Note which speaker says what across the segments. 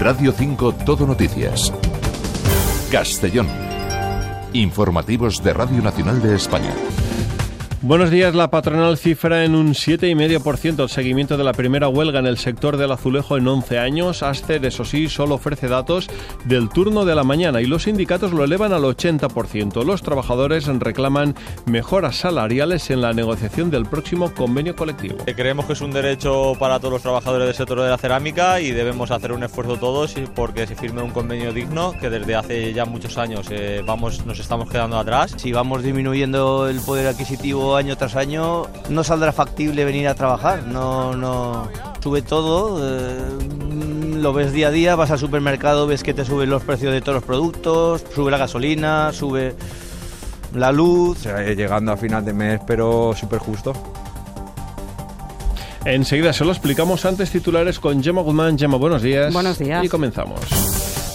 Speaker 1: Radio 5 Todo Noticias. Castellón. Informativos de Radio Nacional de España.
Speaker 2: Buenos días. La patronal cifra en un 7,5% el seguimiento de la primera huelga en el sector del azulejo en 11 años. Aster, eso sí, solo ofrece datos del turno de la mañana y los sindicatos lo elevan al 80%. Los trabajadores reclaman mejoras salariales en la negociación del próximo convenio colectivo.
Speaker 3: Creemos que es un derecho para todos los trabajadores del sector de la cerámica y debemos hacer un esfuerzo todos porque se firme un convenio digno que desde hace ya muchos años eh, vamos, nos estamos quedando atrás.
Speaker 4: Si vamos disminuyendo el poder adquisitivo año tras año, no saldrá factible venir a trabajar. No, no. Sube todo, eh, lo ves día a día, vas al supermercado, ves que te suben los precios de todos los productos, sube la gasolina, sube la luz.
Speaker 5: llegando a final de mes, pero súper justo.
Speaker 2: Enseguida se lo explicamos antes titulares con Gemma Guzmán. Gemma, buenos días.
Speaker 6: Buenos días.
Speaker 2: Y comenzamos.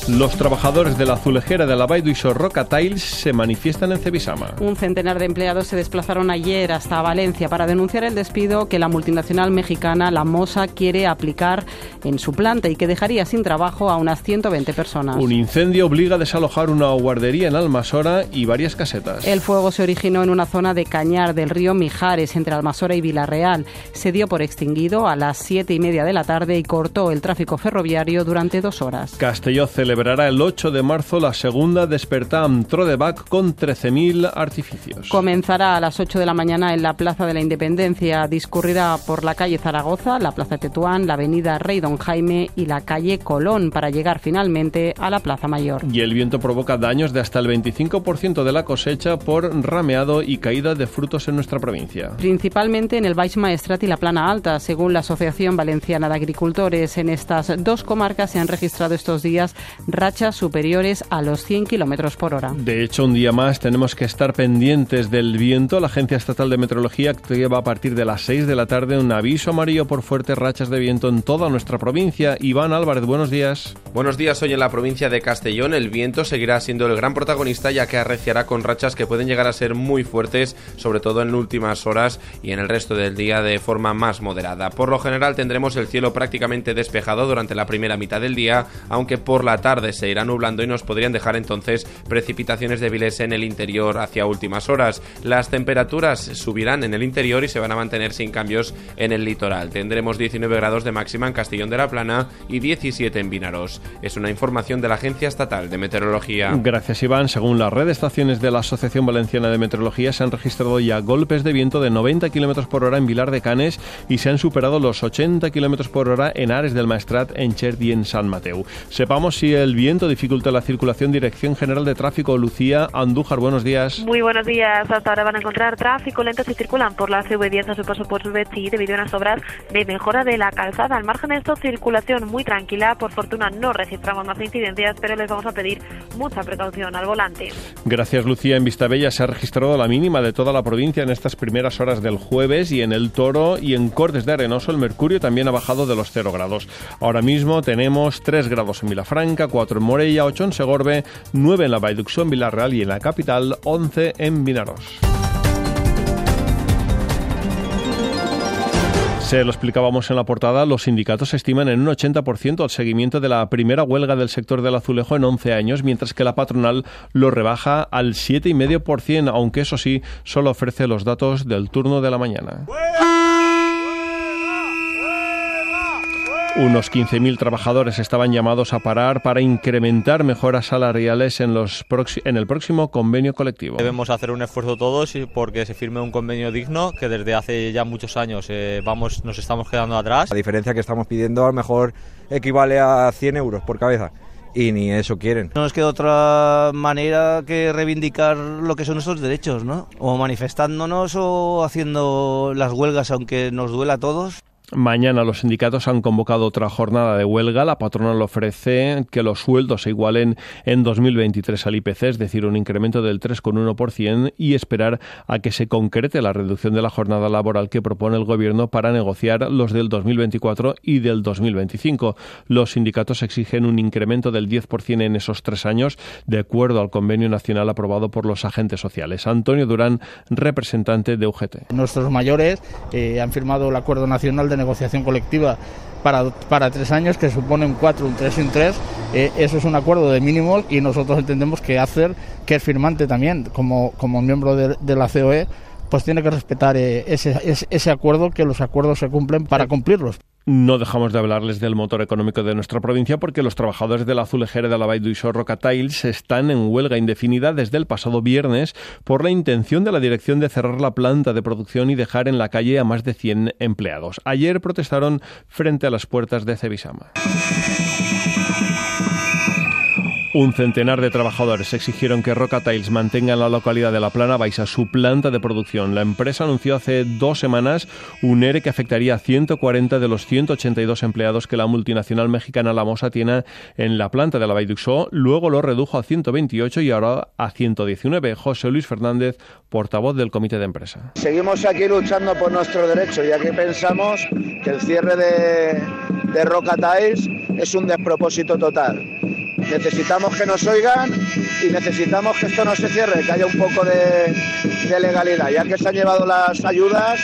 Speaker 2: Los trabajadores de la azulejera de la Baidu Roca Tiles se manifiestan en Cebisama.
Speaker 6: Un centenar de empleados se desplazaron ayer hasta Valencia para denunciar el despido que la multinacional mexicana La Mosa quiere aplicar en su planta y que dejaría sin trabajo a unas 120 personas.
Speaker 2: Un incendio obliga a desalojar una guardería en Almasora y varias casetas.
Speaker 6: El fuego se originó en una zona de Cañar del río Mijares entre Almasora y Villarreal. Se dio por extinguido a las siete y media de la tarde y cortó el tráfico ferroviario durante dos horas.
Speaker 2: Castelló celebrará el 8 de marzo la segunda Despertam Trodeback con 13.000 artificios.
Speaker 6: Comenzará a las 8 de la mañana en la Plaza de la Independencia. Discurrirá por la calle Zaragoza, la Plaza Tetuán, la Avenida Rey Don Jaime y la calle Colón para llegar finalmente a la Plaza Mayor.
Speaker 2: Y el viento provoca daños de hasta el 25% de la cosecha por rameado y caída de frutos en nuestra provincia.
Speaker 6: Principalmente en el Baix Maestrat y la Plana Alta, según la Asociación Valenciana de Agricultores. En estas dos comarcas se han registrado estos días rachas superiores a los 100 kilómetros por hora.
Speaker 2: De hecho, un día más tenemos que estar pendientes del viento. La Agencia Estatal de Meteorología lleva a partir de las 6 de la tarde un aviso amarillo por fuertes rachas de viento en toda nuestra provincia. Iván Álvarez, buenos días.
Speaker 7: Buenos días. Hoy en la provincia de Castellón el viento seguirá siendo el gran protagonista ya que arreciará con rachas que pueden llegar a ser muy fuertes, sobre todo en últimas horas y en el resto del día de forma más moderada. Por lo general tendremos el cielo prácticamente despejado durante la primera mitad del día, aunque por la tarde se irá nublando y nos podrían dejar entonces precipitaciones débiles en el interior hacia últimas horas. Las temperaturas subirán en el interior y se van a mantener sin cambios en el litoral. Tendremos 19 grados de máxima en Castellón de la Plana y 17 en Vinaros. Es una información de la Agencia Estatal de Meteorología.
Speaker 2: Gracias Iván. Según la red de estaciones de la Asociación Valenciana de Meteorología se han registrado ya golpes de viento de 90 km por hora en Vilar de Canes y se han superado los 80 km por hora en Ares del Maestrat, en Chert y en San Mateo. Sepamos si el viento dificulta la circulación. Dirección General de Tráfico, Lucía Andújar, buenos días.
Speaker 8: Muy buenos días. Hasta ahora van a encontrar tráfico lento si circulan por la CV10 a su paso por Subetí debido a unas obras de mejora de la calzada. Al margen de esto, circulación muy tranquila. Por fortuna no registramos más incidencias, pero les vamos a pedir mucha precaución al volante.
Speaker 2: Gracias, Lucía. En Vistabella se ha registrado la mínima de toda la provincia en estas primeras horas del jueves y en el Toro y en Cortes de Arenoso el mercurio también ha bajado de los 0 grados. Ahora mismo tenemos 3 grados en Vilafranca, 4 en Morella, 8 en Segorbe, 9 en la Baiduxón, Villarreal y en la capital, 11 en Vinaros. Se lo explicábamos en la portada, los sindicatos estiman en un 80% el seguimiento de la primera huelga del sector del azulejo en 11 años, mientras que la patronal lo rebaja al 7,5%, aunque eso sí, solo ofrece los datos del turno de la mañana. Unos 15.000 trabajadores estaban llamados a parar para incrementar mejoras salariales en, los en el próximo convenio colectivo.
Speaker 3: Debemos hacer un esfuerzo todos porque se firme un convenio digno que desde hace ya muchos años eh, vamos, nos estamos quedando atrás.
Speaker 5: La diferencia que estamos pidiendo a lo mejor equivale a 100 euros por cabeza y ni eso quieren.
Speaker 4: No nos queda otra manera que reivindicar lo que son nuestros derechos, ¿no? O manifestándonos o haciendo las huelgas aunque nos duela a todos.
Speaker 2: Mañana los sindicatos han convocado otra jornada de huelga. La patronal ofrece que los sueldos se igualen en 2023 al IPC, es decir, un incremento del 3,1% y esperar a que se concrete la reducción de la jornada laboral que propone el Gobierno para negociar los del 2024 y del 2025. Los sindicatos exigen un incremento del 10% en esos tres años, de acuerdo al convenio nacional aprobado por los agentes sociales. Antonio Durán, representante de UGT.
Speaker 9: Nuestros mayores eh, han firmado el Acuerdo Nacional de de negociación colectiva para, para tres años, que supone un 4, un 3 y un 3. Eh, eso es un acuerdo de mínimos y nosotros entendemos que hacer, que es firmante también, como, como miembro de, de la COE, pues tiene que respetar eh, ese, ese, ese acuerdo, que los acuerdos se cumplen para cumplirlos.
Speaker 2: No dejamos de hablarles del motor económico de nuestra provincia porque los trabajadores de la azulejera de la Vall d'Uixó Roca Tiles están en huelga indefinida desde el pasado viernes por la intención de la dirección de cerrar la planta de producción y dejar en la calle a más de 100 empleados. Ayer protestaron frente a las puertas de Cebisama. Un centenar de trabajadores exigieron que Roca Tiles mantenga en la localidad de La Plana Baixa su planta de producción. La empresa anunció hace dos semanas un ERE que afectaría a 140 de los 182 empleados que la multinacional mexicana La Mosa tiene en la planta de la Baiduxó. Luego lo redujo a 128 y ahora a 119. José Luis Fernández, portavoz del comité de empresa.
Speaker 10: Seguimos aquí luchando por nuestro derecho, ya que pensamos que el cierre de, de Roca Tiles es un despropósito total. Necesitamos que nos oigan y necesitamos que esto no se cierre, que haya un poco de, de, legalidad. Ya que se han llevado las ayudas,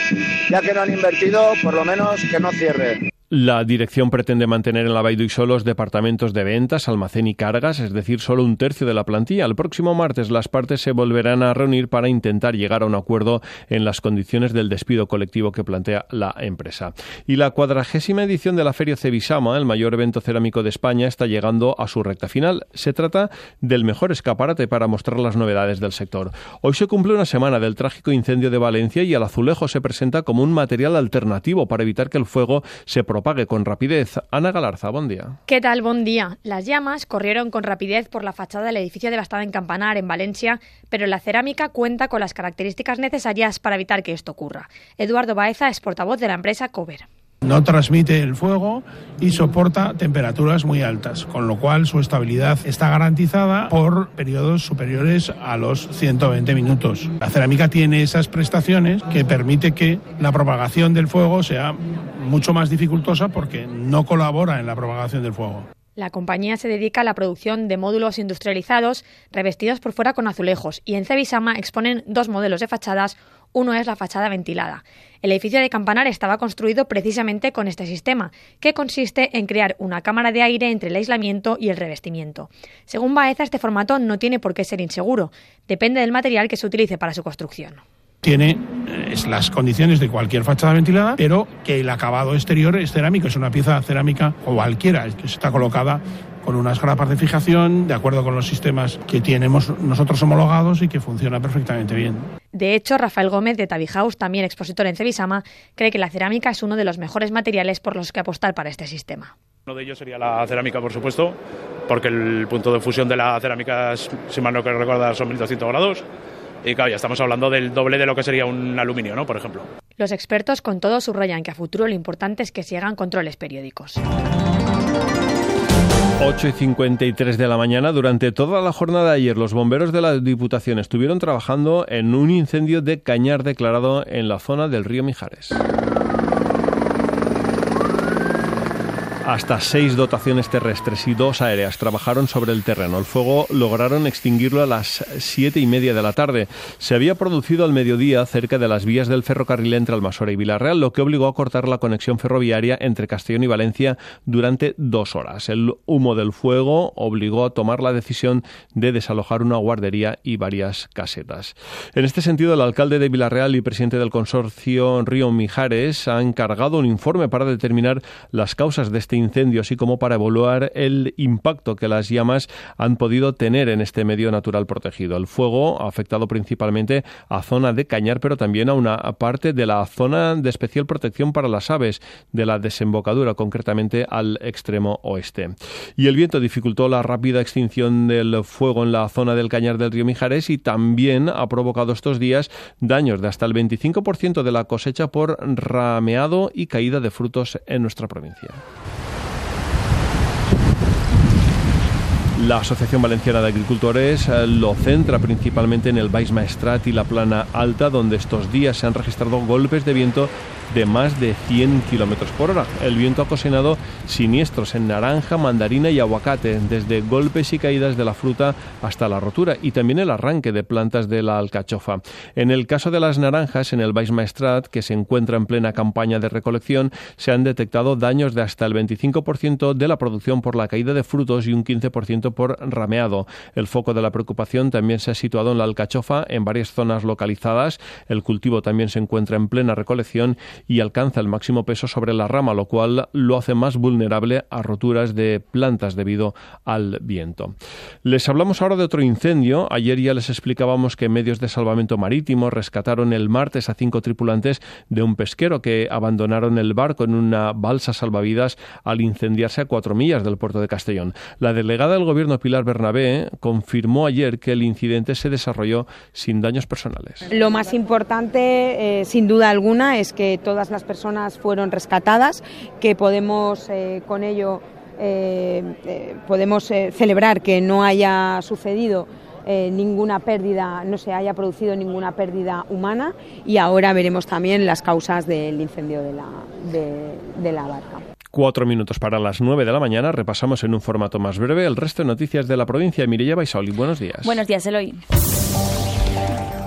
Speaker 10: ya que no han invertido, por lo menos que no cierre.
Speaker 2: La dirección pretende mantener en la Baiduixó los departamentos de ventas, almacén y cargas, es decir, solo un tercio de la plantilla. El próximo martes las partes se volverán a reunir para intentar llegar a un acuerdo en las condiciones del despido colectivo que plantea la empresa. Y la cuadragésima edición de la Feria Cebisama, el mayor evento cerámico de España, está llegando a su recta final. Se trata del mejor escaparate para mostrar las novedades del sector. Hoy se cumple una semana del trágico incendio de Valencia y el azulejo se presenta como un material alternativo para evitar que el fuego se propague con rapidez. Ana Galarza, buen día.
Speaker 11: ¿Qué tal? Buen día. Las llamas corrieron con rapidez por la fachada del edificio devastado en Campanar, en Valencia, pero la cerámica cuenta con las características necesarias para evitar que esto ocurra. Eduardo Baeza es portavoz de la empresa Cover.
Speaker 12: No transmite el fuego y soporta temperaturas muy altas, con lo cual su estabilidad está garantizada por periodos superiores a los 120 minutos. La cerámica tiene esas prestaciones que permite que la propagación del fuego sea mucho más dificultosa porque no colabora en la propagación del fuego.
Speaker 11: La compañía se dedica a la producción de módulos industrializados revestidos por fuera con azulejos y en Cebisama exponen dos modelos de fachadas. Uno es la fachada ventilada. El edificio de Campanar estaba construido precisamente con este sistema, que consiste en crear una cámara de aire entre el aislamiento y el revestimiento. Según Baeza, este formato no tiene por qué ser inseguro, depende del material que se utilice para su construcción
Speaker 12: tiene eh, las condiciones de cualquier fachada ventilada, pero que el acabado exterior es cerámico, es una pieza cerámica cualquiera, que está colocada con unas grapas de fijación, de acuerdo con los sistemas que tenemos nosotros homologados y que funciona perfectamente bien.
Speaker 11: De hecho, Rafael Gómez de Tabihaus, también expositor en Cebisama, cree que la cerámica es uno de los mejores materiales por los que apostar para este sistema.
Speaker 13: Uno de ellos sería la cerámica, por supuesto, porque el punto de fusión de la cerámica, si mal no recuerdo, son 1200 grados y claro, ya estamos hablando del doble de lo que sería un aluminio, ¿no? Por ejemplo.
Speaker 11: Los expertos con todo subrayan que a futuro lo importante es que se hagan controles periódicos.
Speaker 2: 8 y 53 de la mañana. Durante toda la jornada de ayer, los bomberos de la Diputación estuvieron trabajando en un incendio de cañar declarado en la zona del río Mijares. Hasta seis dotaciones terrestres y dos aéreas trabajaron sobre el terreno. El fuego lograron extinguirlo a las siete y media de la tarde. Se había producido al mediodía cerca de las vías del ferrocarril entre Almasora y Villarreal, lo que obligó a cortar la conexión ferroviaria entre Castellón y Valencia durante dos horas. El humo del fuego obligó a tomar la decisión de desalojar una guardería y varias casetas. En este sentido, el alcalde de Villarreal y presidente del consorcio Río Mijares han encargado un informe para determinar las causas de este incendio, así como para evaluar el impacto que las llamas han podido tener en este medio natural protegido. El fuego ha afectado principalmente a zona de Cañar, pero también a una parte de la zona de especial protección para las aves de la desembocadura, concretamente al extremo oeste. Y el viento dificultó la rápida extinción del fuego en la zona del Cañar del río Mijares y también ha provocado estos días daños de hasta el 25% de la cosecha por rameado y caída de frutos en nuestra provincia. La Asociación Valenciana de Agricultores eh, lo centra principalmente en el Baix Maestrat y la Plana Alta, donde estos días se han registrado golpes de viento de más de 100 kilómetros por hora. El viento ha ocasionado siniestros en naranja, mandarina y aguacate, desde golpes y caídas de la fruta hasta la rotura y también el arranque de plantas de la alcachofa. En el caso de las naranjas, en el Baix Maestrat, que se encuentra en plena campaña de recolección, se han detectado daños de hasta el 25% de la producción por la caída de frutos y un 15% por rameado. El foco de la preocupación también se ha situado en la alcachofa en varias zonas localizadas. El cultivo también se encuentra en plena recolección y alcanza el máximo peso sobre la rama, lo cual lo hace más vulnerable a roturas de plantas debido al viento. Les hablamos ahora de otro incendio. Ayer ya les explicábamos que medios de salvamento marítimo rescataron el martes a cinco tripulantes de un pesquero que abandonaron el barco en una balsa salvavidas al incendiarse a cuatro millas del puerto de Castellón. La delegada del gobierno Pilar Bernabé confirmó ayer que el incidente se desarrolló sin daños personales.
Speaker 14: Lo más importante, eh, sin duda alguna, es que todas las personas fueron rescatadas, que podemos eh, con ello eh, podemos celebrar que no haya sucedido ninguna pérdida, no se haya producido ninguna pérdida humana y ahora veremos también las causas del incendio de la, de la barca.
Speaker 2: Cuatro minutos para las nueve de la mañana. Repasamos en un formato más breve el resto de noticias de la provincia. Mirella Baisauli, buenos días.
Speaker 15: Buenos días, Eloy.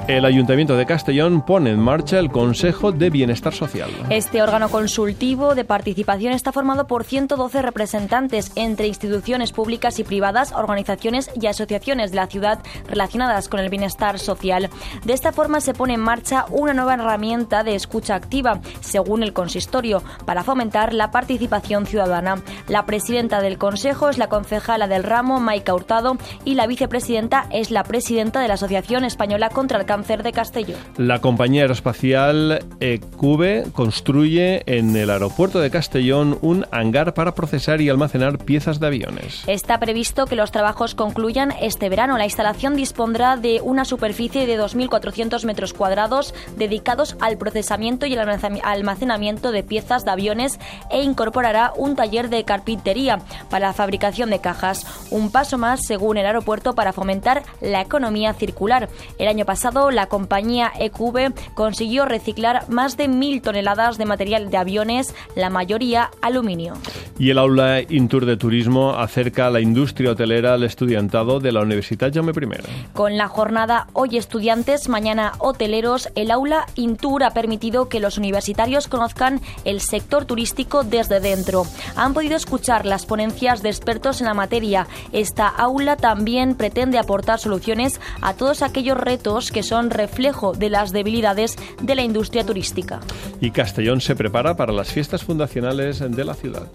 Speaker 2: El Ayuntamiento de Castellón pone en marcha el Consejo de Bienestar Social.
Speaker 15: Este órgano consultivo de participación está formado por 112 representantes entre instituciones públicas y privadas, organizaciones y asociaciones de la ciudad relacionadas con el bienestar social. De esta forma se pone en marcha una nueva herramienta de escucha activa, según el consistorio, para fomentar la participación ciudadana. La presidenta del Consejo es la concejala del ramo, Maika Hurtado, y la vicepresidenta es la presidenta de la Asociación Española contra el de Castellón.
Speaker 2: La compañía aeroespacial ECUBE construye en el aeropuerto de Castellón un hangar para procesar y almacenar piezas de aviones.
Speaker 15: Está previsto que los trabajos concluyan este verano. La instalación dispondrá de una superficie de 2.400 metros cuadrados dedicados al procesamiento y el almacenamiento de piezas de aviones e incorporará un taller de carpintería para la fabricación de cajas. Un paso más, según el aeropuerto, para fomentar la economía circular. El año pasado la compañía EQV consiguió reciclar más de mil toneladas de material de aviones, la mayoría aluminio.
Speaker 2: Y el aula Intur de Turismo acerca a la industria hotelera al estudiantado de la Universidad Jaume I.
Speaker 15: Con la jornada Hoy Estudiantes, mañana Hoteleros, el aula Intur ha permitido que los universitarios conozcan el sector turístico desde dentro. Han podido escuchar las ponencias de expertos en la materia. Esta aula también pretende aportar soluciones a todos aquellos retos que son reflejo de las debilidades de la industria turística.
Speaker 2: Y Castellón se prepara para las fiestas fundacionales de la ciudad.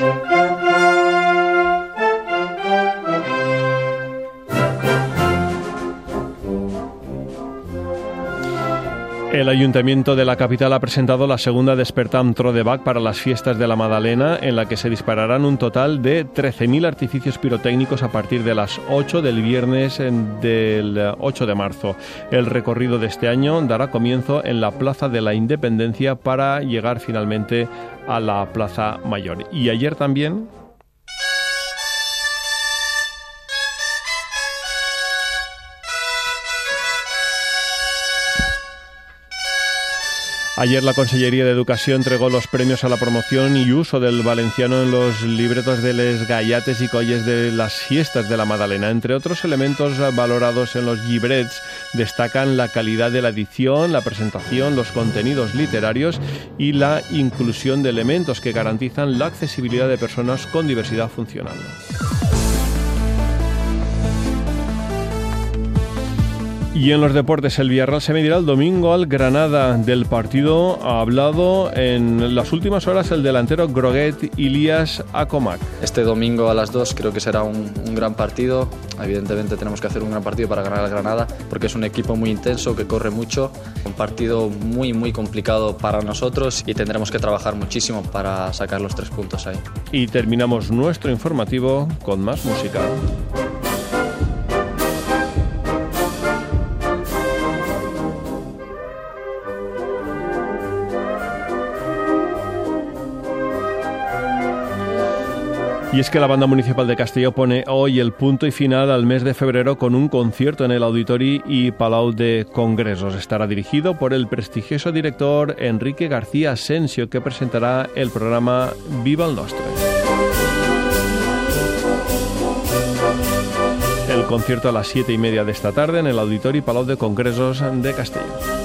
Speaker 2: Thank you. El Ayuntamiento de la capital ha presentado la segunda Despertam Trodeback para las fiestas de la Madalena, en la que se dispararán un total de 13.000 artificios pirotécnicos a partir de las 8 del viernes del 8 de marzo. El recorrido de este año dará comienzo en la Plaza de la Independencia para llegar finalmente a la Plaza Mayor. Y ayer también Ayer la Consellería de Educación entregó los premios a la promoción y uso del valenciano en los libretos de les gallates y colles de las fiestas de la Madalena. Entre otros elementos valorados en los llibrets destacan la calidad de la edición, la presentación, los contenidos literarios y la inclusión de elementos que garantizan la accesibilidad de personas con diversidad funcional. Y en los deportes, el Villarreal se medirá el domingo al Granada. Del partido ha hablado en las últimas horas el delantero Groguet Ilias Acomac.
Speaker 16: Este domingo a las 2 creo que será un, un, gran partido. Evidentemente tenemos que hacer un gran partido para ganar al Granada porque es un equipo muy intenso que corre mucho. Un partido muy, muy complicado para nosotros y tendremos que trabajar muchísimo para sacar los tres puntos ahí.
Speaker 2: Y terminamos nuestro informativo con más música. Y es que la banda municipal de Castelló pone hoy el punto y final al mes de febrero con un concierto en el Auditori y Palau de Congresos. Estará dirigido por el prestigioso director Enrique García Asensio, que presentará el programa Viva el Nostre. El concierto a las siete y media de esta tarde en el Auditori Palau de Congresos de Castelló.